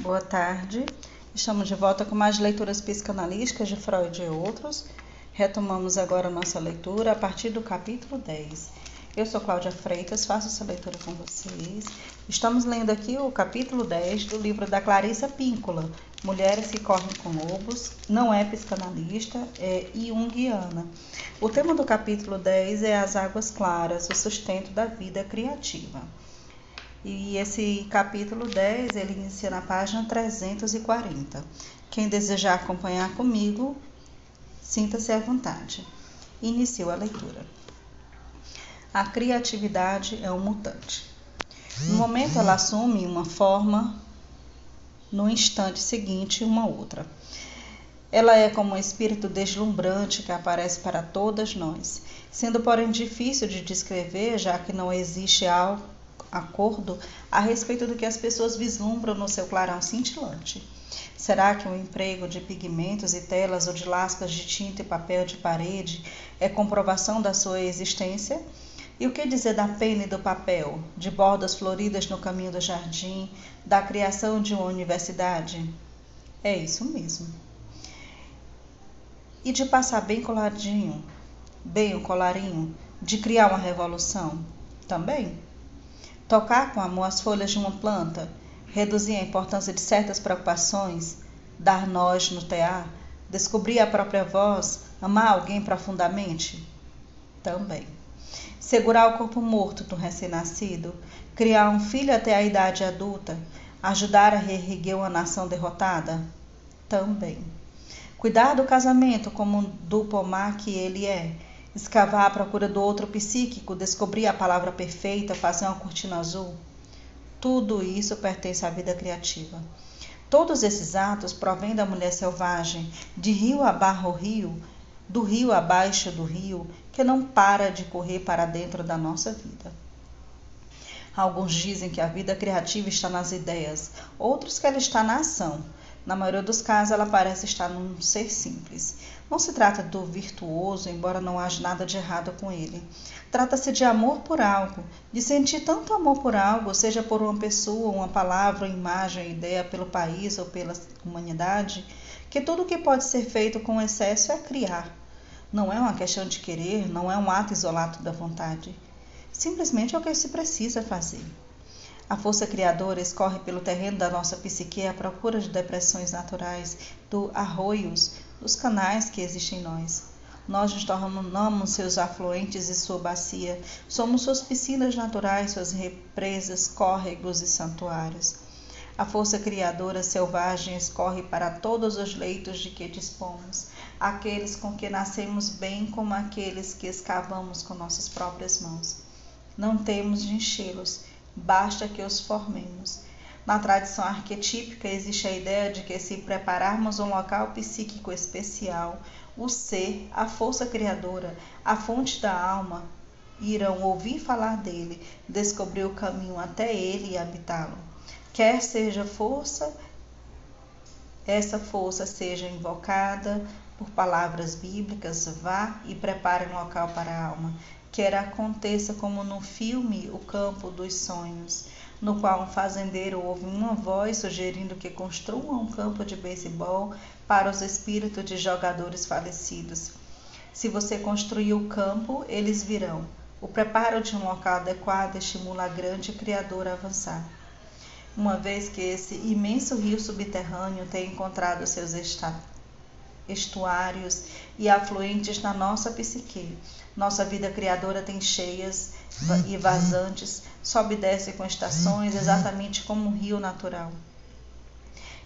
Boa tarde. Estamos de volta com mais leituras psicanalísticas de Freud e outros. Retomamos agora nossa leitura a partir do capítulo 10. Eu sou Cláudia Freitas, faço essa leitura com vocês. Estamos lendo aqui o capítulo 10 do livro da Clarissa Píncola, Mulheres que Correm com Lobos. Não é psicanalista, é junguiana. O tema do capítulo 10 é as águas claras, o sustento da vida criativa. E esse capítulo 10, ele inicia na página 340. Quem desejar acompanhar comigo, sinta-se à vontade. Inicio a leitura. A criatividade é um mutante. No momento ela assume uma forma, no instante seguinte uma outra. Ela é como um espírito deslumbrante que aparece para todas nós, sendo porém difícil de descrever, já que não existe algo acordo a respeito do que as pessoas vislumbram no seu clarão cintilante. Será que o emprego de pigmentos e telas ou de lascas de tinta e papel de parede é comprovação da sua existência? E o que dizer da pena e do papel, de bordas floridas no caminho do jardim, da criação de uma universidade? É isso mesmo. E de passar bem coladinho, bem o colarinho, de criar uma revolução? Também. Tocar com amor as folhas de uma planta, reduzir a importância de certas preocupações, dar nós no tear, descobrir a própria voz, amar alguém profundamente? Também. Segurar o corpo morto do recém-nascido, criar um filho até a idade adulta, ajudar a reerguer uma nação derrotada? Também. Cuidar do casamento como do pomar que ele é, escavar à procura do outro psíquico, descobrir a palavra perfeita, fazer uma cortina azul. Tudo isso pertence à vida criativa. Todos esses atos provêm da mulher selvagem, de rio abarro rio, do rio abaixo do rio, que não para de correr para dentro da nossa vida. Alguns dizem que a vida criativa está nas ideias, outros que ela está na ação. Na maioria dos casos, ela parece estar num ser simples. Não se trata do virtuoso, embora não haja nada de errado com ele. Trata-se de amor por algo, de sentir tanto amor por algo, seja por uma pessoa, uma palavra, uma imagem, uma ideia, pelo país ou pela humanidade, que tudo o que pode ser feito com excesso é criar. Não é uma questão de querer, não é um ato isolado da vontade. Simplesmente é o que se precisa fazer. A força criadora escorre pelo terreno da nossa psique à procura de depressões naturais, do arroios, dos canais que existem em nós. Nós nos tornamos seus afluentes e sua bacia, somos suas piscinas naturais, suas represas, córregos e santuários. A força criadora selvagem escorre para todos os leitos de que dispomos, aqueles com que nascemos bem como aqueles que escavamos com nossas próprias mãos. Não temos de enchê-los, basta que os formemos. Na tradição arquetípica existe a ideia de que se prepararmos um local psíquico especial, o ser, a força criadora, a fonte da alma, irão ouvir falar dele, descobrir o caminho até ele e habitá-lo. Quer seja força, essa força seja invocada por palavras bíblicas, vá e prepare um local para a alma quer aconteça como no filme O Campo dos Sonhos, no qual um fazendeiro ouve uma voz sugerindo que construa um campo de beisebol para os espíritos de jogadores falecidos. Se você construir o campo, eles virão. O preparo de um local adequado estimula a grande criadora a avançar. Uma vez que esse imenso rio subterrâneo tem encontrado seus estuários e afluentes na nossa psique, nossa vida criadora tem cheias e vazantes, sobe e desce com estações, exatamente como um rio natural.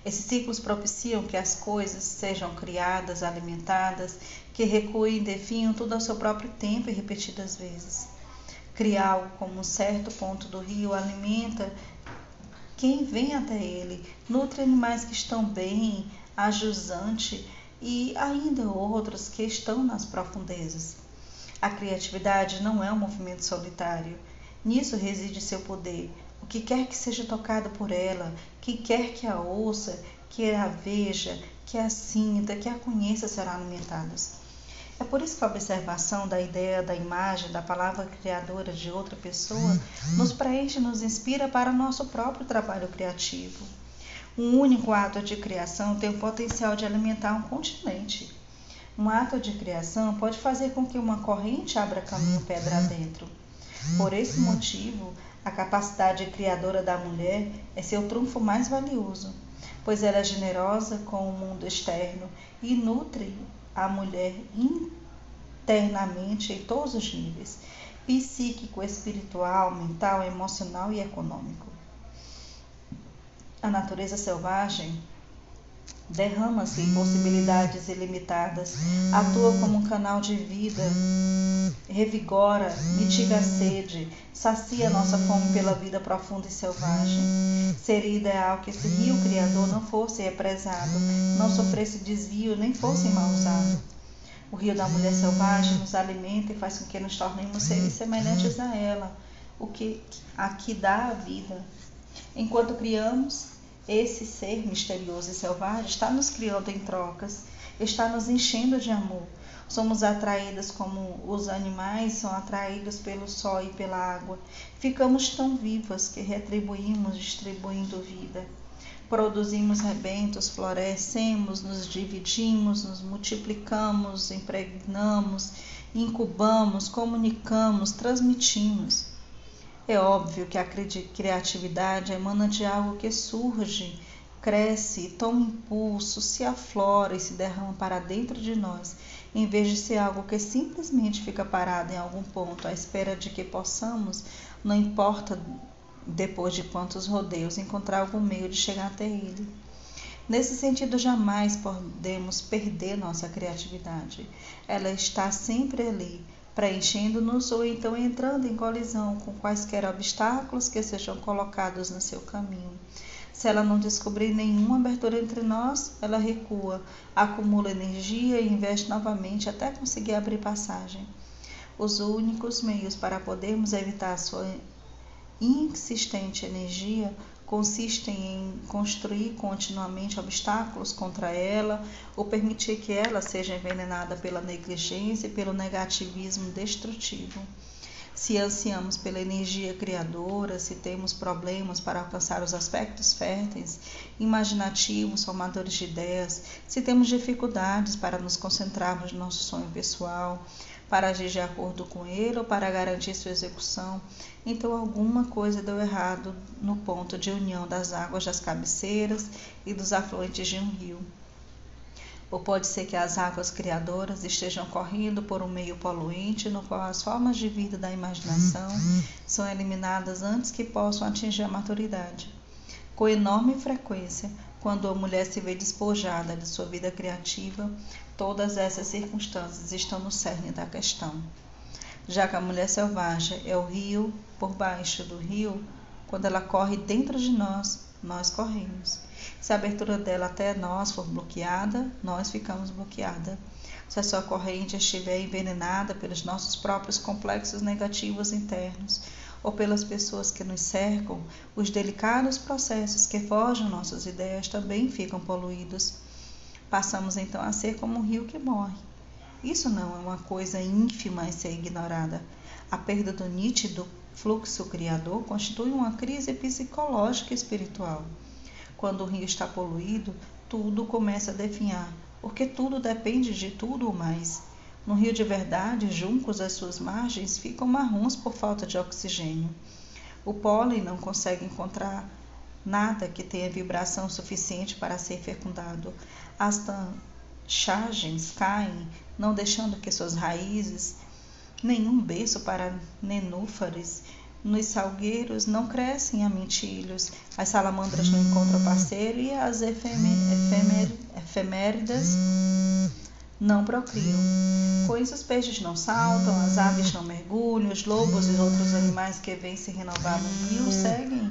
Esses ciclos propiciam que as coisas sejam criadas, alimentadas, que recuem e definham tudo ao seu próprio tempo e repetidas vezes. Criar como um certo ponto do rio alimenta quem vem até ele, nutre animais que estão bem, ajusante e ainda outros que estão nas profundezas. A criatividade não é um movimento solitário. Nisso reside seu poder. O que quer que seja tocado por ela, que quer que a ouça, que a veja, que a sinta, que a conheça, será alimentada. É por isso que a observação da ideia, da imagem, da palavra criadora de outra pessoa nos preenche, nos inspira para o nosso próprio trabalho criativo. Um único ato de criação tem o potencial de alimentar um continente. Um ato de criação pode fazer com que uma corrente abra caminho pedra adentro. Por esse motivo, a capacidade criadora da mulher é seu trunfo mais valioso, pois ela é generosa com o mundo externo e nutre a mulher internamente em todos os níveis psíquico, espiritual, mental, emocional e econômico. A natureza selvagem derrama-se em possibilidades ilimitadas, atua como um canal de vida, revigora, mitiga a sede, sacia nossa fome pela vida profunda e selvagem. Seria ideal que esse rio criador não fosse represado, não sofresse desvio, nem fosse mal usado. O rio da mulher selvagem nos alimenta e faz com que nos tornemos seres semelhantes a ela, o que a que dá a vida. Enquanto criamos, esse ser misterioso e selvagem está nos criando em trocas, está nos enchendo de amor. Somos atraídas como os animais são atraídos pelo sol e pela água. Ficamos tão vivas que retribuímos distribuindo vida. Produzimos rebentos, florescemos, nos dividimos, nos multiplicamos, impregnamos, incubamos, comunicamos, transmitimos. É óbvio que a criatividade de algo que surge, cresce, toma impulso, se aflora e se derrama para dentro de nós, em vez de ser algo que simplesmente fica parado em algum ponto à espera de que possamos, não importa depois de quantos rodeios, encontrar algum meio de chegar até ele. Nesse sentido, jamais podemos perder nossa criatividade. Ela está sempre ali, preenchendo-nos ou então entrando em colisão com quaisquer obstáculos que sejam colocados no seu caminho. Se ela não descobrir nenhuma abertura entre nós, ela recua, acumula energia e investe novamente até conseguir abrir passagem. Os únicos meios para podermos evitar sua insistente energia consistem em construir continuamente obstáculos contra ela ou permitir que ela seja envenenada pela negligência e pelo negativismo destrutivo. Se ansiamos pela energia criadora, se temos problemas para alcançar os aspectos férteis, imaginativos, formadores de ideias, se temos dificuldades para nos concentrarmos no nosso sonho pessoal, para agir de acordo com ele ou para garantir sua execução, então alguma coisa deu errado no ponto de união das águas das cabeceiras e dos afluentes de um rio. Ou pode ser que as águas criadoras estejam correndo por um meio poluente no qual as formas de vida da imaginação são eliminadas antes que possam atingir a maturidade. Com enorme frequência, quando a mulher se vê despojada de sua vida criativa, Todas essas circunstâncias estão no cerne da questão. Já que a mulher selvagem é o rio por baixo do rio, quando ela corre dentro de nós, nós corremos. Se a abertura dela até nós for bloqueada, nós ficamos bloqueada. Se a sua corrente estiver envenenada pelos nossos próprios complexos negativos internos ou pelas pessoas que nos cercam, os delicados processos que forjam nossas ideias também ficam poluídos. Passamos então a ser como um rio que morre. Isso não é uma coisa ínfima a ser ignorada. A perda do nítido fluxo criador constitui uma crise psicológica e espiritual. Quando o rio está poluído, tudo começa a definhar, porque tudo depende de tudo ou mais. No rio de verdade, juncos às suas margens ficam marrons por falta de oxigênio. O pólen não consegue encontrar nada que tenha vibração suficiente para ser fecundado. As chargens caem, não deixando que suas raízes, nenhum berço para nenúfares. Nos salgueiros não crescem amentilhos, as salamandras não encontram parceiro e as efeméridas não procriam. Com isso, os peixes não saltam, as aves não mergulham, os lobos e outros animais que vêm se renovar no rio seguem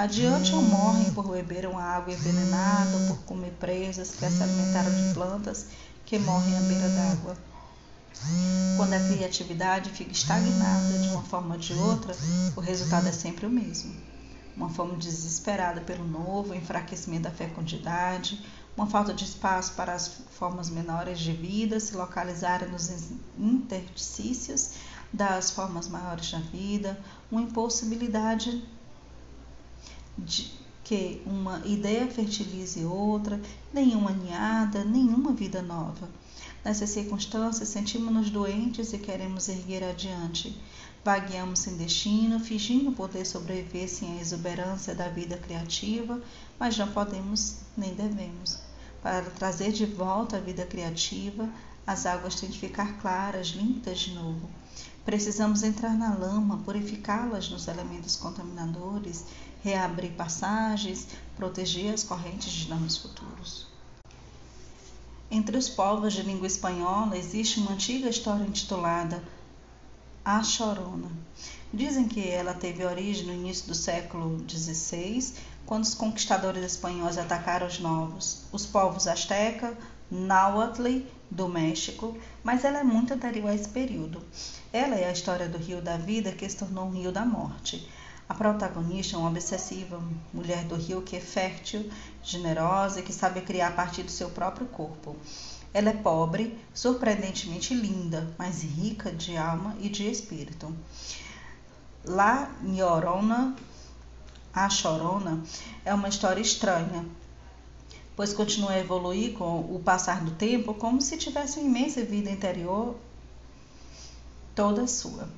Adiante ou morrem por beber uma água envenenada ou por comer presas que se alimentaram de plantas que morrem à beira d'água. Quando a criatividade fica estagnada de uma forma ou de outra, o resultado é sempre o mesmo. Uma fome desesperada pelo novo, enfraquecimento da fecundidade, uma falta de espaço para as formas menores de vida se localizarem nos interstícios das formas maiores da vida, uma impossibilidade de, que uma ideia fertilize outra, nenhuma ninhada, nenhuma vida nova. Nessas circunstâncias, sentimos-nos doentes e queremos erguer adiante. Vagueamos sem destino, fingindo poder sobreviver sem a exuberância da vida criativa, mas não podemos nem devemos. Para trazer de volta a vida criativa, as águas têm de ficar claras, limpas de novo. Precisamos entrar na lama, purificá-las nos elementos contaminadores, reabrir passagens, proteger as correntes de danos futuros. Entre os povos de língua espanhola existe uma antiga história intitulada A Chorona. Dizem que ela teve origem no início do século XVI, quando os conquistadores espanhóis atacaram os novos, os povos asteca, náhuatl do México, mas ela é muito anterior a esse período. Ela é a história do rio da vida que se tornou um rio da morte. A protagonista é uma obsessiva mulher do rio que é fértil, generosa e que sabe criar a partir do seu próprio corpo. Ela é pobre, surpreendentemente linda, mas rica de alma e de espírito. La Llorona, a Chorona, é uma história estranha, pois continua a evoluir com o passar do tempo como se tivesse uma imensa vida interior toda sua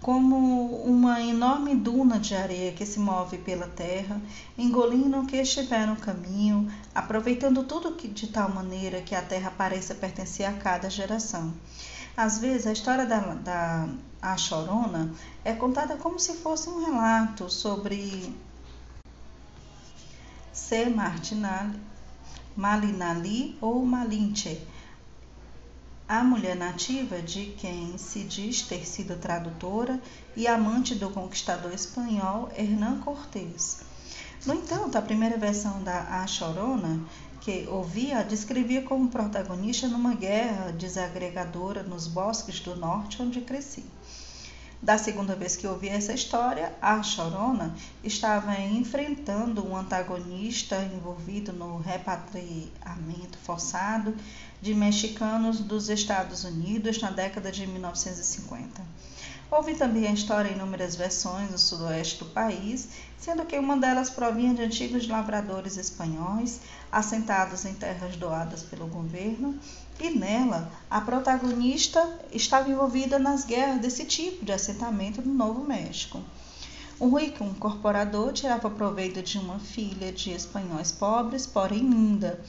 como uma enorme duna de areia que se move pela terra, engolindo o que estiver no caminho, aproveitando tudo que, de tal maneira que a terra pareça pertencer a cada geração. Às vezes, a história da, da a Chorona é contada como se fosse um relato sobre C. Martinali, Malinali ou Malinche, a mulher nativa de quem se diz ter sido tradutora e amante do conquistador espanhol Hernán Cortés. No entanto, a primeira versão da A Chorona, que ouvia, descrevia como protagonista numa guerra desagregadora nos bosques do norte onde cresci. Da segunda vez que ouvi essa história, a Chorona estava enfrentando um antagonista envolvido no repatriamento forçado de mexicanos dos Estados Unidos na década de 1950. Houve também a história em inúmeras versões no sudoeste do país, sendo que uma delas provinha de antigos lavradores espanhóis assentados em terras doadas pelo governo e nela, a protagonista estava envolvida nas guerras desse tipo de assentamento no Novo México. Um rico incorporador tirava proveito de uma filha de espanhóis pobres, porém linda.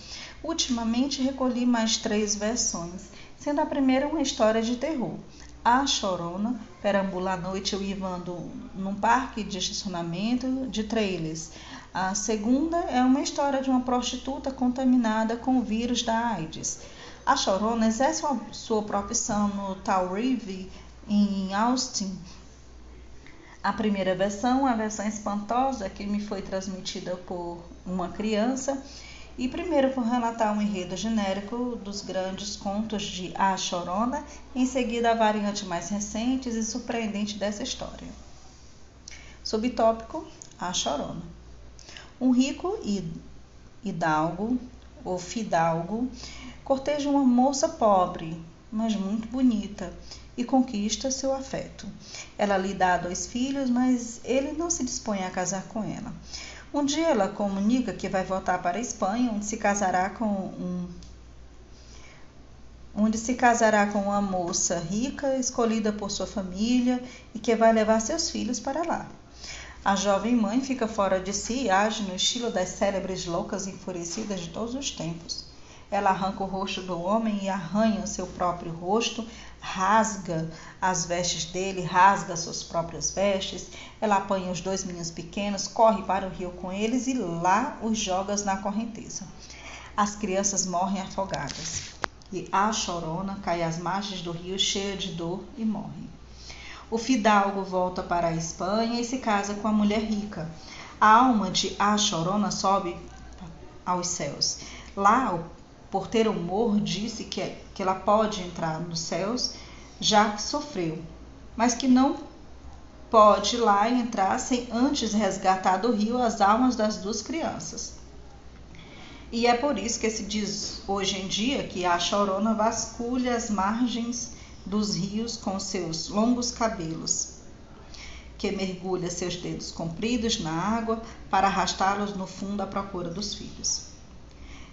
Ultimamente recolhi mais três versões, sendo a primeira uma história de terror. A Chorona perambula à noite uivando num parque de estacionamento de trailers. A segunda é uma história de uma prostituta contaminada com o vírus da AIDS. A Chorona exerce sua profissão no Tal Rive, em Austin. A primeira versão, a versão espantosa que me foi transmitida por uma criança, e primeiro vou relatar um enredo genérico dos grandes contos de A Chorona, em seguida a variante mais recente e surpreendente dessa história. Subtópico: A Chorona. Um rico hidalgo ou fidalgo corteja uma moça pobre, mas muito bonita, e conquista seu afeto. Ela lhe dá dois filhos, mas ele não se dispõe a casar com ela. Um dia ela comunica que vai voltar para a Espanha, onde se casará com um onde se casará com uma moça rica, escolhida por sua família e que vai levar seus filhos para lá. A jovem mãe fica fora de si e age no estilo das célebres loucas enfurecidas de todos os tempos. Ela arranca o rosto do homem e arranha seu próprio rosto, rasga as vestes dele, rasga suas próprias vestes. Ela apanha os dois meninos pequenos, corre para o rio com eles e lá os joga na correnteza. As crianças morrem afogadas. E a chorona cai às margens do rio cheia de dor e morre. O fidalgo volta para a Espanha e se casa com a mulher rica. A alma de A Chorona sobe aos céus. Lá o por ter humor, disse que, que ela pode entrar nos céus, já que sofreu, mas que não pode lá entrar sem antes resgatar do rio as almas das duas crianças. E é por isso que se diz hoje em dia que a chorona vasculha as margens dos rios com seus longos cabelos. que mergulha seus dedos compridos na água para arrastá-los no fundo à procura dos filhos.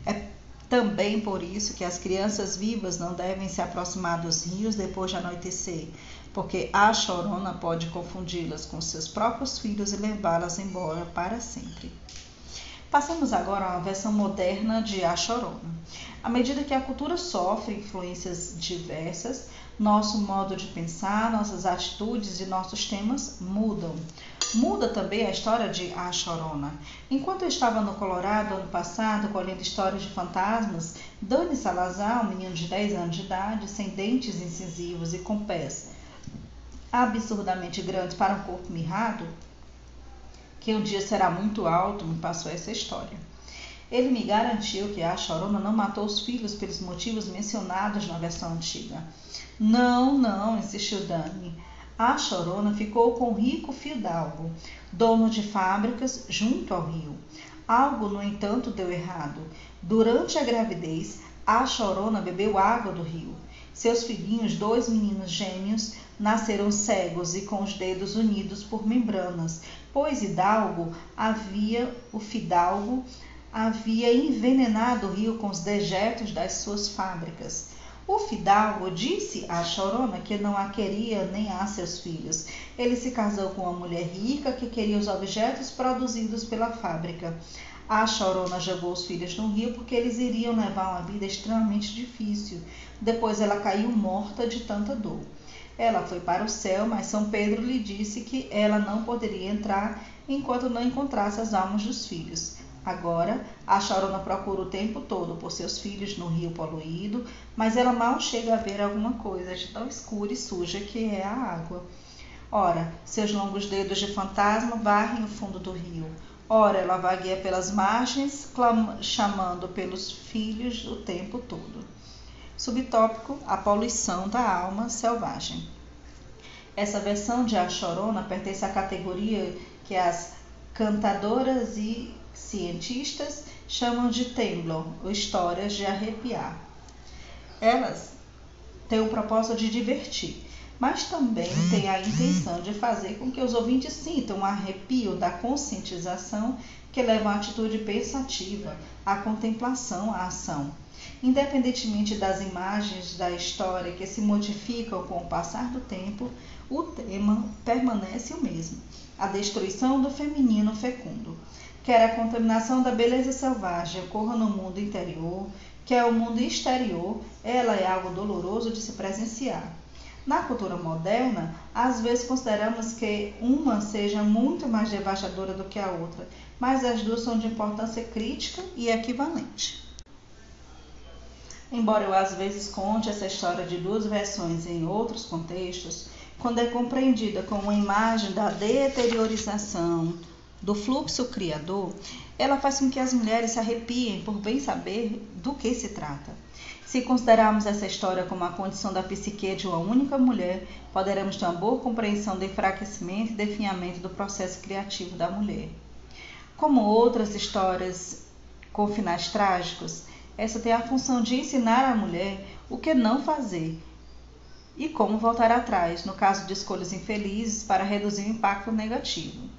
É também por isso que as crianças vivas não devem se aproximar dos rios depois de anoitecer, porque a chorona pode confundi-las com seus próprios filhos e levá-las embora para sempre. Passamos agora a uma versão moderna de A Chorona. À medida que a cultura sofre influências diversas, nosso modo de pensar, nossas atitudes e nossos temas mudam. Muda também a história de A Chorona. Enquanto eu estava no Colorado ano passado colhendo histórias de fantasmas, Dani Salazar, um menino de 10 anos de idade, sem dentes incisivos e com pés absurdamente grandes para um corpo mirrado, que um dia será muito alto, me passou essa história. Ele me garantiu que a Chorona não matou os filhos pelos motivos mencionados na versão antiga. Não, não, insistiu Dani. A Chorona ficou com o rico fidalgo, dono de fábricas junto ao rio. Algo, no entanto, deu errado. Durante a gravidez, a Chorona bebeu água do rio. Seus filhinhos, dois meninos gêmeos, nasceram cegos e com os dedos unidos por membranas, pois Hidalgo havia, o fidalgo, havia envenenado o rio com os dejetos das suas fábricas. O fidalgo disse à chorona que não a queria nem a seus filhos. Ele se casou com uma mulher rica que queria os objetos produzidos pela fábrica. A chorona jogou os filhos no rio porque eles iriam levar uma vida extremamente difícil. Depois ela caiu morta de tanta dor. Ela foi para o céu, mas São Pedro lhe disse que ela não poderia entrar enquanto não encontrasse as almas dos filhos. Agora, a chorona procura o tempo todo por seus filhos no rio poluído, mas ela mal chega a ver alguma coisa de tão escura e suja que é a água. Ora, seus longos dedos de fantasma varrem o fundo do rio. Ora, ela vagueia pelas margens, chamando pelos filhos o tempo todo. Subtópico: A poluição da alma selvagem. Essa versão de A Chorona pertence à categoria que as cantadoras e cientistas chamam de temblor, ou histórias de arrepiar. Elas têm o propósito de divertir, mas também têm a intenção de fazer com que os ouvintes sintam um arrepio da conscientização que leva à atitude pensativa, à contemplação, à ação. Independentemente das imagens da história que se modificam com o passar do tempo, o tema permanece o mesmo: a destruição do feminino fecundo quer a contaminação da beleza selvagem ocorra no mundo interior, quer o mundo exterior, ela é algo doloroso de se presenciar. Na cultura moderna, às vezes consideramos que uma seja muito mais devastadora do que a outra, mas as duas são de importância crítica e equivalente. Embora eu às vezes conte essa história de duas versões em outros contextos, quando é compreendida como uma imagem da deteriorização, do fluxo criador, ela faz com que as mulheres se arrepiem por bem saber do que se trata. Se considerarmos essa história como a condição da psique de uma única mulher, poderemos ter uma boa compreensão do enfraquecimento e definhamento do processo criativo da mulher. Como outras histórias com finais trágicos, essa tem a função de ensinar a mulher o que não fazer e como voltar atrás no caso de escolhas infelizes para reduzir o impacto negativo.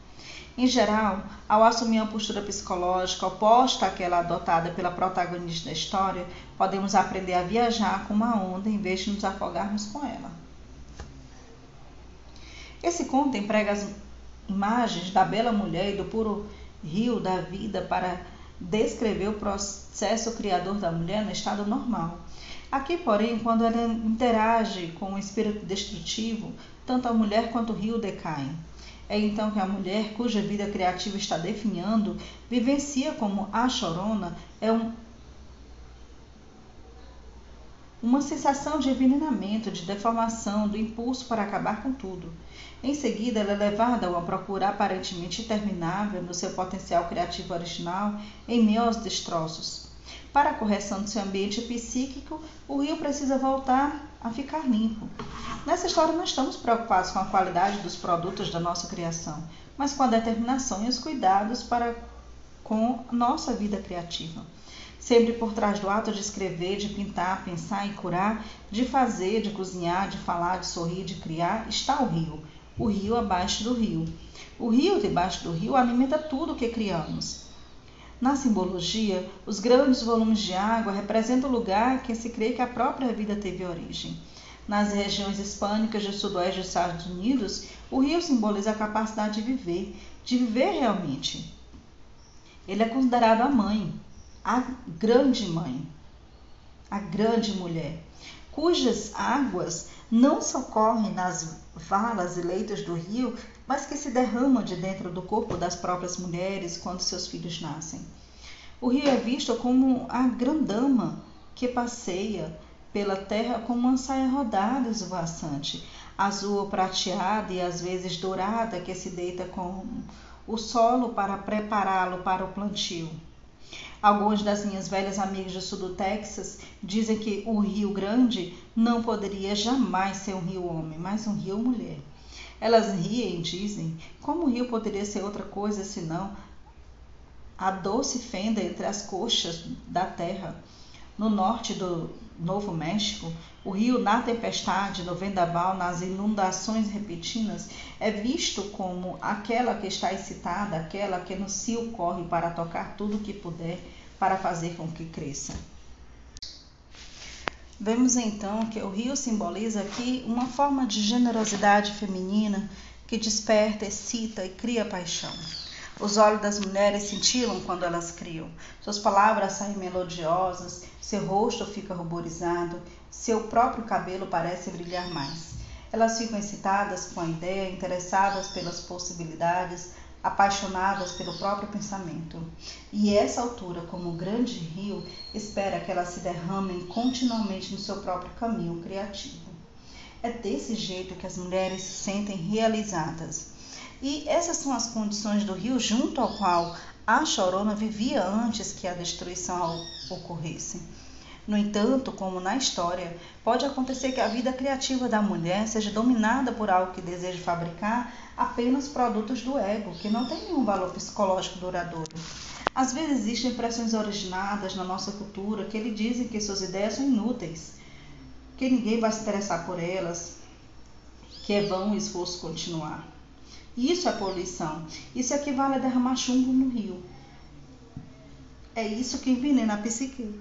Em geral, ao assumir uma postura psicológica oposta àquela adotada pela protagonista da história, podemos aprender a viajar com uma onda em vez de nos afogarmos com ela. Esse conto emprega as imagens da bela mulher e do puro rio da vida para descrever o processo criador da mulher no estado normal. Aqui, porém, quando ela interage com o espírito destrutivo, tanto a mulher quanto o rio decaem. É então que a mulher cuja vida criativa está definhando vivencia como a chorona é um, uma sensação de envenenamento, de deformação, do impulso para acabar com tudo. Em seguida, ela é levada a uma procura aparentemente interminável no seu potencial criativo original em meio aos destroços. Para a correção do seu ambiente psíquico, o rio precisa voltar a ficar limpo. Nessa história, não estamos preocupados com a qualidade dos produtos da nossa criação, mas com a determinação e os cuidados para com nossa vida criativa. Sempre por trás do ato de escrever, de pintar, pensar e curar, de fazer, de cozinhar, de falar, de sorrir, de criar, está o rio, o rio abaixo do rio. O rio debaixo do rio alimenta tudo o que criamos. Na simbologia, os grandes volumes de água representam o lugar que se crê que a própria vida teve origem. Nas regiões hispânicas do sudoeste dos Estados Unidos, o rio simboliza a capacidade de viver, de viver realmente. Ele é considerado a mãe, a grande mãe, a grande mulher, cujas águas não socorrem nas valas e leitos do rio, mas que se derramam de dentro do corpo das próprias mulheres quando seus filhos nascem. O rio é visto como a grandama que passeia pela terra com uma saia rodada esvoaçante, azul ou prateada e às vezes dourada que se deita com o solo para prepará-lo para o plantio. Algumas das minhas velhas amigas do sul do Texas dizem que o Rio Grande não poderia jamais ser um rio homem, mas um rio mulher. Elas riem e dizem como o rio poderia ser outra coisa senão a doce fenda entre as coxas da terra. No norte do Novo México, o rio na tempestade, no vendaval, nas inundações repetidas, é visto como aquela que está excitada, aquela que no cio corre para tocar tudo o que puder para fazer com que cresça. Vemos então que o rio simboliza aqui uma forma de generosidade feminina que desperta, excita e cria paixão. Os olhos das mulheres cintilam quando elas criam. Suas palavras saem melodiosas, seu rosto fica ruborizado, seu próprio cabelo parece brilhar mais. Elas ficam excitadas com a ideia, interessadas pelas possibilidades, apaixonadas pelo próprio pensamento. E essa altura, como um grande rio, espera que elas se derramem continuamente no seu próprio caminho criativo. É desse jeito que as mulheres se sentem realizadas. E essas são as condições do rio junto ao qual a chorona vivia antes que a destruição ocorresse. No entanto, como na história, pode acontecer que a vida criativa da mulher seja dominada por algo que deseja fabricar apenas produtos do ego, que não tem nenhum valor psicológico duradouro. Às vezes existem impressões originadas na nossa cultura que lhe dizem que suas ideias são inúteis, que ninguém vai se interessar por elas, que é vão o esforço continuar. Isso é poluição. Isso equivale a derramar chumbo no rio. É isso que envenena a psique.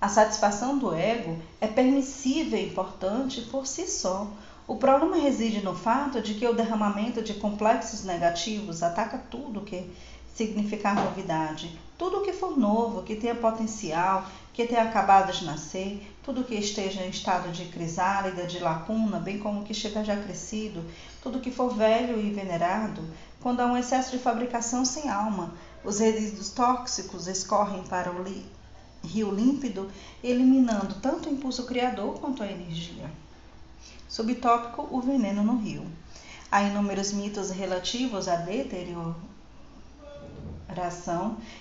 A satisfação do ego é permissível e importante por si só. O problema reside no fato de que o derramamento de complexos negativos ataca tudo que significar novidade, tudo que for novo, que tenha potencial, que tenha acabado de nascer, tudo que esteja em estado de crisálida, de lacuna, bem como que estiver já crescido, tudo que for velho e venerado, quando há um excesso de fabricação sem alma, os resíduos tóxicos escorrem para o rio límpido, eliminando tanto o impulso criador quanto a energia. Subtópico: o veneno no rio. Há inúmeros mitos relativos à deterioração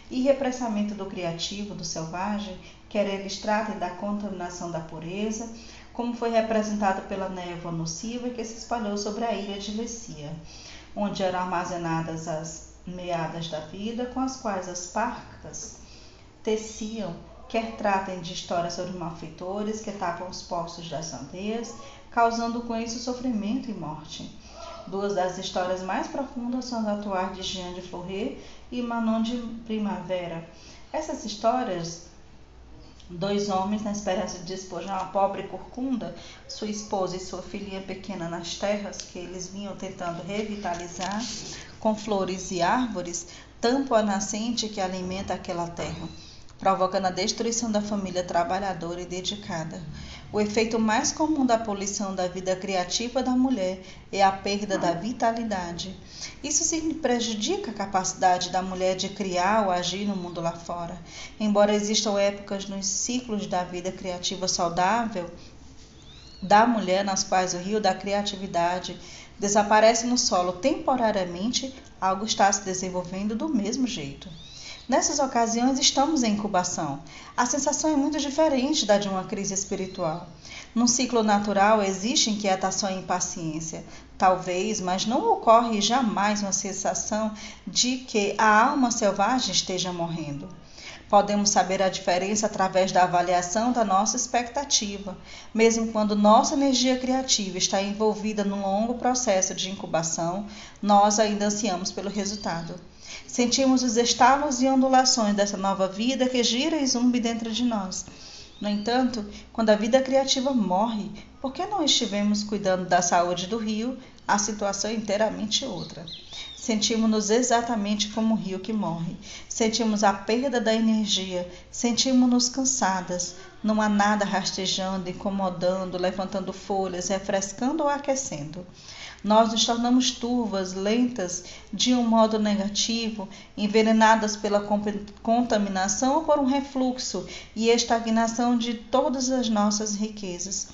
e repressamento do criativo, do selvagem, quer eles tratem da contaminação da pureza, como foi representado pela névoa nociva que se espalhou sobre a ilha de Lecia, onde eram armazenadas as meadas da vida com as quais as parcas teciam, quer tratem de histórias sobre malfeitores que tapam os poços das aldeias, causando com isso sofrimento e morte. Duas das histórias mais profundas são as atuais de Jean de Florret e Manon de Primavera. Essas histórias, dois homens na esperança de despojar uma pobre corcunda, sua esposa e sua filhinha pequena nas terras que eles vinham tentando revitalizar com flores e árvores, tampam a nascente que alimenta aquela terra provocando a destruição da família trabalhadora e dedicada. O efeito mais comum da poluição da vida criativa da mulher é a perda da vitalidade. Isso prejudica a capacidade da mulher de criar ou agir no mundo lá fora. Embora existam épocas nos ciclos da vida criativa saudável da mulher nas quais o rio da criatividade desaparece no solo temporariamente, algo está se desenvolvendo do mesmo jeito. Nessas ocasiões, estamos em incubação. A sensação é muito diferente da de uma crise espiritual. No ciclo natural existe inquietação e impaciência, talvez, mas não ocorre jamais uma sensação de que a alma selvagem esteja morrendo. Podemos saber a diferença através da avaliação da nossa expectativa, mesmo quando nossa energia criativa está envolvida num longo processo de incubação, nós ainda ansiamos pelo resultado. Sentimos os estalos e ondulações dessa nova vida que gira e zumbi dentro de nós. No entanto, quando a vida criativa morre, por que não estivemos cuidando da saúde do rio, a situação é inteiramente outra. Sentimos-nos exatamente como o rio que morre. Sentimos a perda da energia, sentimos-nos cansadas. Não há nada rastejando, incomodando, levantando folhas, refrescando ou aquecendo. Nós nos tornamos turvas, lentas, de um modo negativo, envenenadas pela contaminação ou por um refluxo e estagnação de todas as nossas riquezas.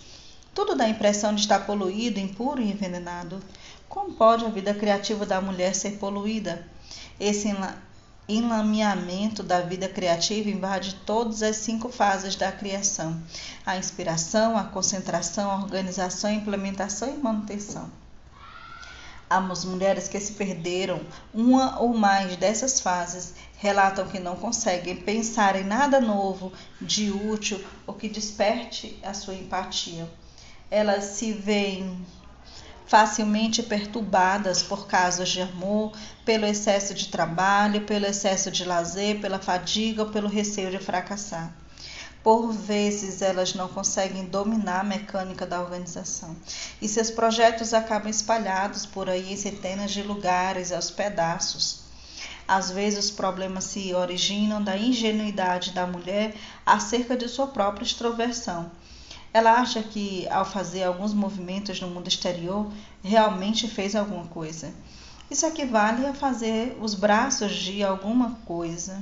Tudo dá a impressão de estar poluído, impuro e envenenado. Como pode a vida criativa da mulher ser poluída? Esse enlameamento da vida criativa invade todas as cinco fases da criação: a inspiração, a concentração, a organização, a implementação e manutenção. As mulheres que se perderam uma ou mais dessas fases relatam que não conseguem pensar em nada novo, de útil ou que desperte a sua empatia. Elas se veem facilmente perturbadas por casos de amor, pelo excesso de trabalho, pelo excesso de lazer, pela fadiga ou pelo receio de fracassar. Por vezes elas não conseguem dominar a mecânica da organização e seus projetos acabam espalhados por aí em centenas de lugares aos pedaços. Às vezes os problemas se originam da ingenuidade da mulher acerca de sua própria extroversão ela acha que, ao fazer alguns movimentos no mundo exterior, realmente fez alguma coisa. Isso equivale a fazer os braços de alguma coisa,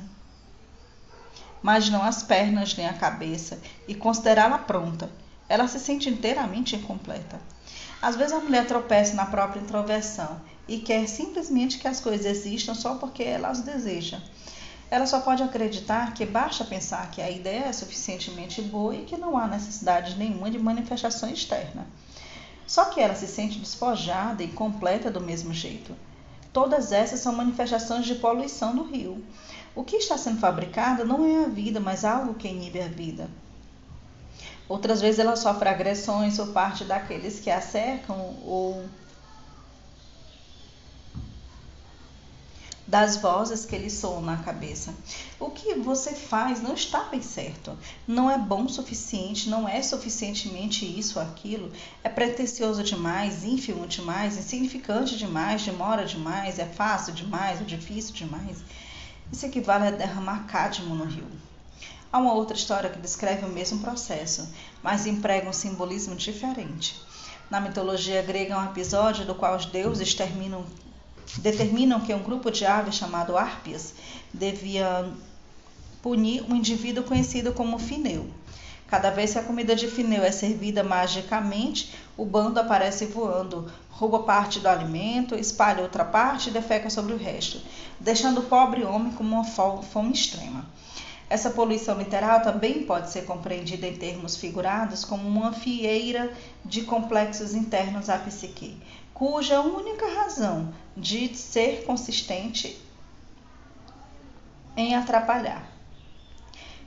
mas não as pernas nem a cabeça, e considerá-la pronta. Ela se sente inteiramente incompleta. Às vezes a mulher tropeça na própria introversão e quer simplesmente que as coisas existam só porque ela as deseja. Ela só pode acreditar que basta pensar que a ideia é suficientemente boa e que não há necessidade nenhuma de manifestação externa. Só que ela se sente despojada e completa do mesmo jeito. Todas essas são manifestações de poluição do rio. O que está sendo fabricado não é a vida, mas algo que inibe a vida. Outras vezes ela sofre agressões por parte daqueles que a cercam ou das vozes que lhe soam na cabeça. O que você faz não está bem certo, não é bom o suficiente, não é suficientemente isso ou aquilo, é pretensioso demais, ínfimo demais, insignificante demais, demora demais, é fácil demais ou difícil demais. Isso equivale a derramar cádmio no rio. Há uma outra história que descreve o mesmo processo, mas emprega um simbolismo diferente. Na mitologia grega, um episódio do qual os deuses terminam determinam que um grupo de aves chamado árpias devia punir um indivíduo conhecido como Fineu. Cada vez que a comida de Fineu é servida magicamente, o bando aparece voando, rouba parte do alimento, espalha outra parte e defeca sobre o resto, deixando o pobre homem com uma fome extrema. Essa poluição literal também pode ser compreendida em termos figurados como uma fieira de complexos internos à psique, cuja única razão de ser consistente em atrapalhar.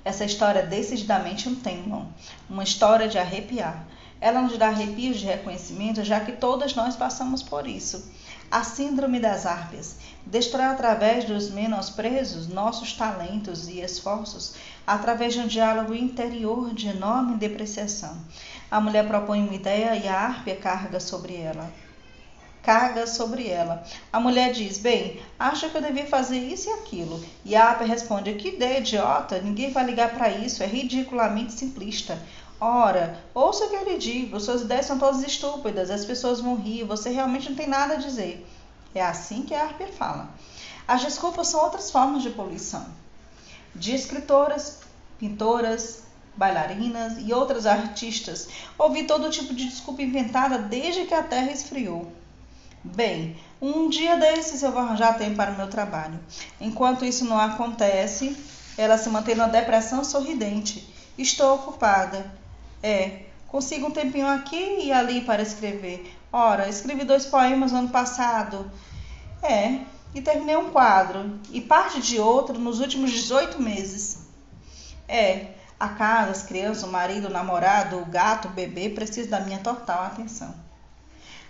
Essa história é decididamente um tema, uma história de arrepiar. Ela nos dá arrepios de reconhecimento, já que todas nós passamos por isso. A síndrome das árpias destrói através dos menosprezos nossos talentos e esforços, através de um diálogo interior de enorme depreciação. A mulher propõe uma ideia e a árpia carga sobre ela carga sobre ela. A mulher diz: Bem, acha que eu devia fazer isso e aquilo. E a Apa responde: Que ideia idiota, ninguém vai ligar para isso, é ridiculamente simplista. Ora, ouça o que eu lhe digo: suas ideias são todas estúpidas, as pessoas vão rir, você realmente não tem nada a dizer. É assim que a Harper fala. As desculpas são outras formas de poluição. De escritoras, pintoras, bailarinas e outras artistas, ouvi todo tipo de desculpa inventada desde que a Terra esfriou. Bem, Um dia desses eu vou arranjar tempo para o meu trabalho. Enquanto isso não acontece, ela se mantém numa depressão sorridente. Estou ocupada. É, consigo um tempinho aqui e ali para escrever. Ora, escrevi dois poemas no ano passado. É, e terminei um quadro. E parte de outro nos últimos 18 meses. É, a casa, as crianças, o marido, o namorado, o gato, o bebê precisam da minha total atenção.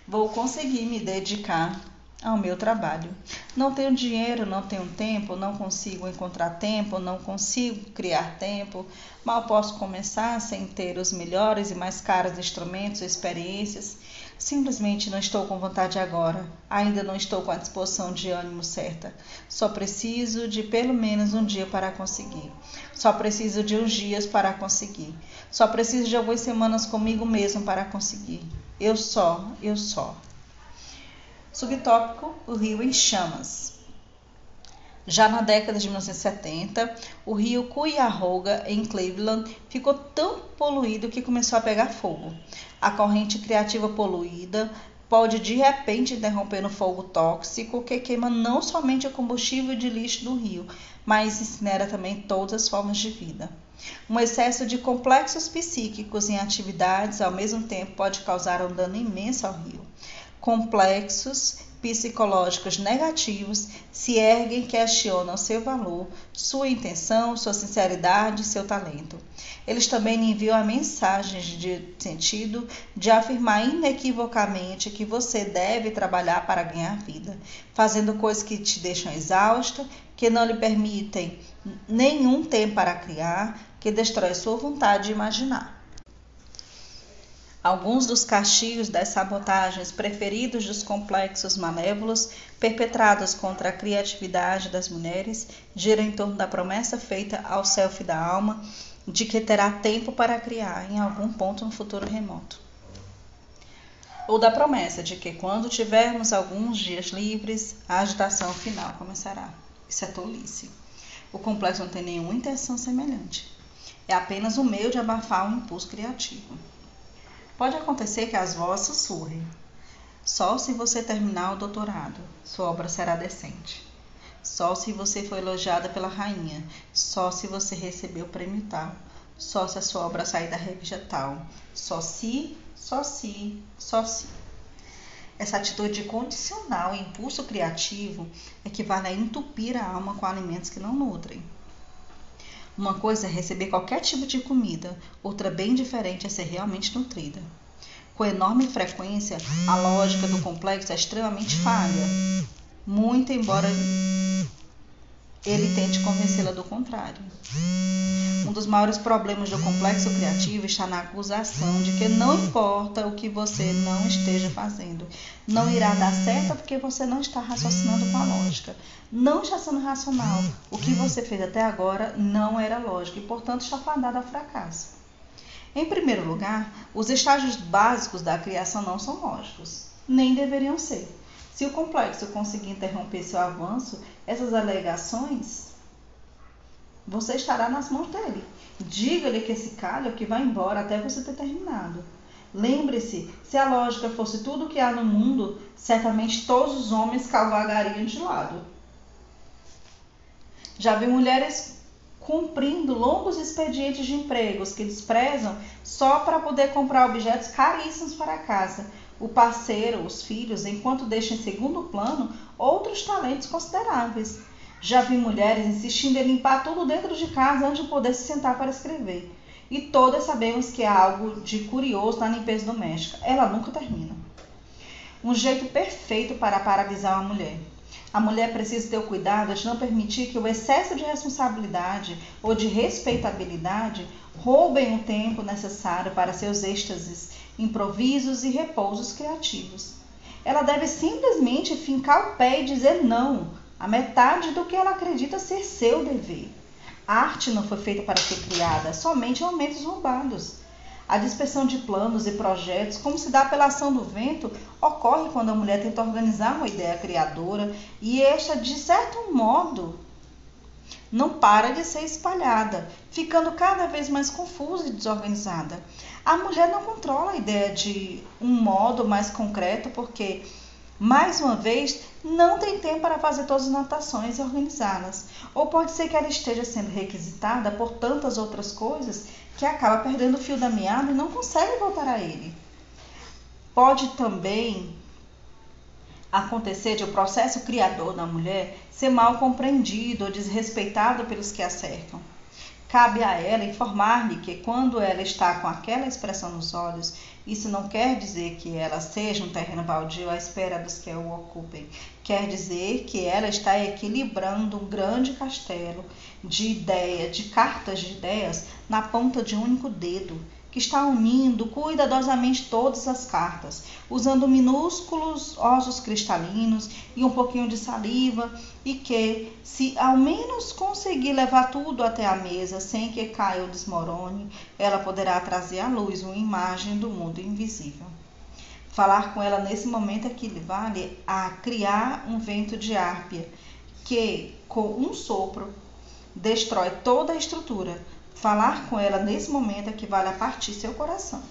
Vou conseguir me dedicar ao meu trabalho. Não tenho dinheiro, não tenho tempo, não consigo encontrar tempo, não consigo criar tempo. Mal posso começar sem ter os melhores e mais caros instrumentos ou experiências. Simplesmente não estou com vontade agora. Ainda não estou com a disposição de ânimo certa. Só preciso de pelo menos um dia para conseguir. Só preciso de uns dias para conseguir. Só preciso de algumas semanas comigo mesmo para conseguir. Eu só, eu só. Subtópico: o rio em chamas. Já na década de 1970, o rio Cuyahoga, em Cleveland, ficou tão poluído que começou a pegar fogo. A corrente criativa poluída pode de repente interromper um fogo tóxico que queima não somente o combustível de lixo do rio, mas incinera também todas as formas de vida. Um excesso de complexos psíquicos em atividades ao mesmo tempo pode causar um dano imenso ao rio. Complexos psicológicos negativos se erguem e questionam seu valor, sua intenção, sua sinceridade e seu talento. Eles também enviam a mensagem de sentido de afirmar inequivocamente que você deve trabalhar para ganhar vida, fazendo coisas que te deixam exausta, que não lhe permitem nenhum tempo para criar, que destrói sua vontade de imaginar. Alguns dos castigos das sabotagens preferidos dos complexos malévolos perpetrados contra a criatividade das mulheres giram em torno da promessa feita ao self da alma de que terá tempo para criar em algum ponto no futuro remoto. Ou da promessa de que quando tivermos alguns dias livres, a agitação final começará. Isso é tolice. O complexo não tem nenhuma intenção semelhante. É apenas um meio de abafar o impulso criativo. Pode acontecer que as vozes sussurrem. Só se você terminar o doutorado, sua obra será decente. Só se você foi elogiada pela rainha. Só se você recebeu o prêmio tal. Só se a sua obra sair da revista tal. Só se, só se, só se. Essa atitude condicional e impulso criativo equivale a entupir a alma com alimentos que não nutrem. Uma coisa é receber qualquer tipo de comida, outra bem diferente é ser realmente nutrida. Com enorme frequência, a lógica do complexo é extremamente falha, muito embora ele tente convencê-la do contrário. Um dos maiores problemas do complexo criativo está na acusação de que não importa o que você não esteja fazendo, não irá dar certo porque você não está raciocinando com a lógica. Não está sendo racional. O que você fez até agora não era lógico e, portanto, está fadado a fracasso. Em primeiro lugar, os estágios básicos da criação não são lógicos, nem deveriam ser. Se o complexo conseguir interromper seu avanço, essas alegações, você estará nas mãos dele. Diga-lhe que esse calho que vai embora até você ter terminado. Lembre-se, se a lógica fosse tudo o que há no mundo, certamente todos os homens cavalgariam de lado. Já vi mulheres cumprindo longos expedientes de empregos que desprezam só para poder comprar objetos caríssimos para casa, o parceiro, os filhos, enquanto deixam em segundo plano outros talentos consideráveis. Já vi mulheres insistindo em limpar tudo dentro de casa antes de poder se sentar para escrever. E todas sabemos que há algo de curioso na limpeza doméstica. Ela nunca termina. Um jeito perfeito para paralisar uma mulher. A mulher precisa ter o cuidado de não permitir que o excesso de responsabilidade ou de respeitabilidade roubem o tempo necessário para seus êxtases improvisos e repousos criativos. Ela deve simplesmente fincar o pé e dizer não a metade do que ela acredita ser seu dever. A arte não foi feita para ser criada somente em momentos roubados. A dispersão de planos e projetos, como se dá pela ação do vento, ocorre quando a mulher tenta organizar uma ideia criadora e esta, de certo modo, não para de ser espalhada, ficando cada vez mais confusa e desorganizada. A mulher não controla a ideia de um modo mais concreto porque mais uma vez, não tem tempo para fazer todas as anotações e organizá-las. Ou pode ser que ela esteja sendo requisitada por tantas outras coisas que acaba perdendo o fio da meada e não consegue voltar a ele. Pode também acontecer de o processo criador da mulher ser mal compreendido ou desrespeitado pelos que a cercam. Cabe a ela informar-lhe que quando ela está com aquela expressão nos olhos, isso não quer dizer que ela seja um terreno baldio à espera dos que o ocupem. Quer dizer que ela está equilibrando um grande castelo de ideia, de cartas de ideias na ponta de um único dedo que está unindo cuidadosamente todas as cartas, usando minúsculos ossos cristalinos e um pouquinho de saliva, e que, se ao menos conseguir levar tudo até a mesa sem que caia ou desmorone, ela poderá trazer à luz uma imagem do mundo invisível. Falar com ela nesse momento equivale a criar um vento de árpia que, com um sopro, destrói toda a estrutura, Falar com ela nesse momento equivale a partir seu coração.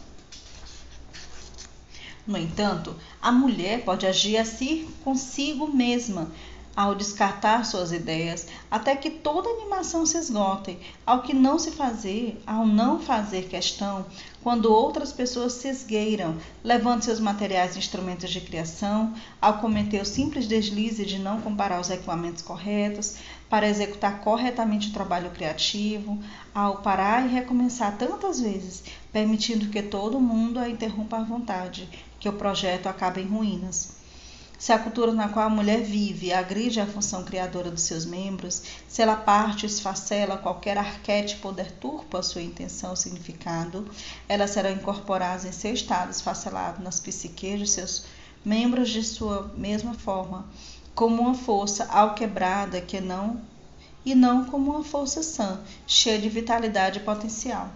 No entanto, a mulher pode agir assim consigo mesma, ao descartar suas ideias, até que toda animação se esgote, ao que não se fazer, ao não fazer questão, quando outras pessoas se esgueiram, levando seus materiais e instrumentos de criação, ao cometer o simples deslize de não comparar os equipamentos corretos, para executar corretamente o trabalho criativo, ao parar e recomeçar tantas vezes, permitindo que todo mundo a interrompa à vontade, que o projeto acabe em ruínas. Se a cultura na qual a mulher vive agride a função criadora dos seus membros, se ela parte ou esfacela qualquer arquétipo ou deturpa sua intenção ou significado, elas serão incorporadas em seu estado esfacelado nas psiques de seus membros de sua mesma forma, como uma força alquebrada que não e não como uma força sã, cheia de vitalidade e potencial.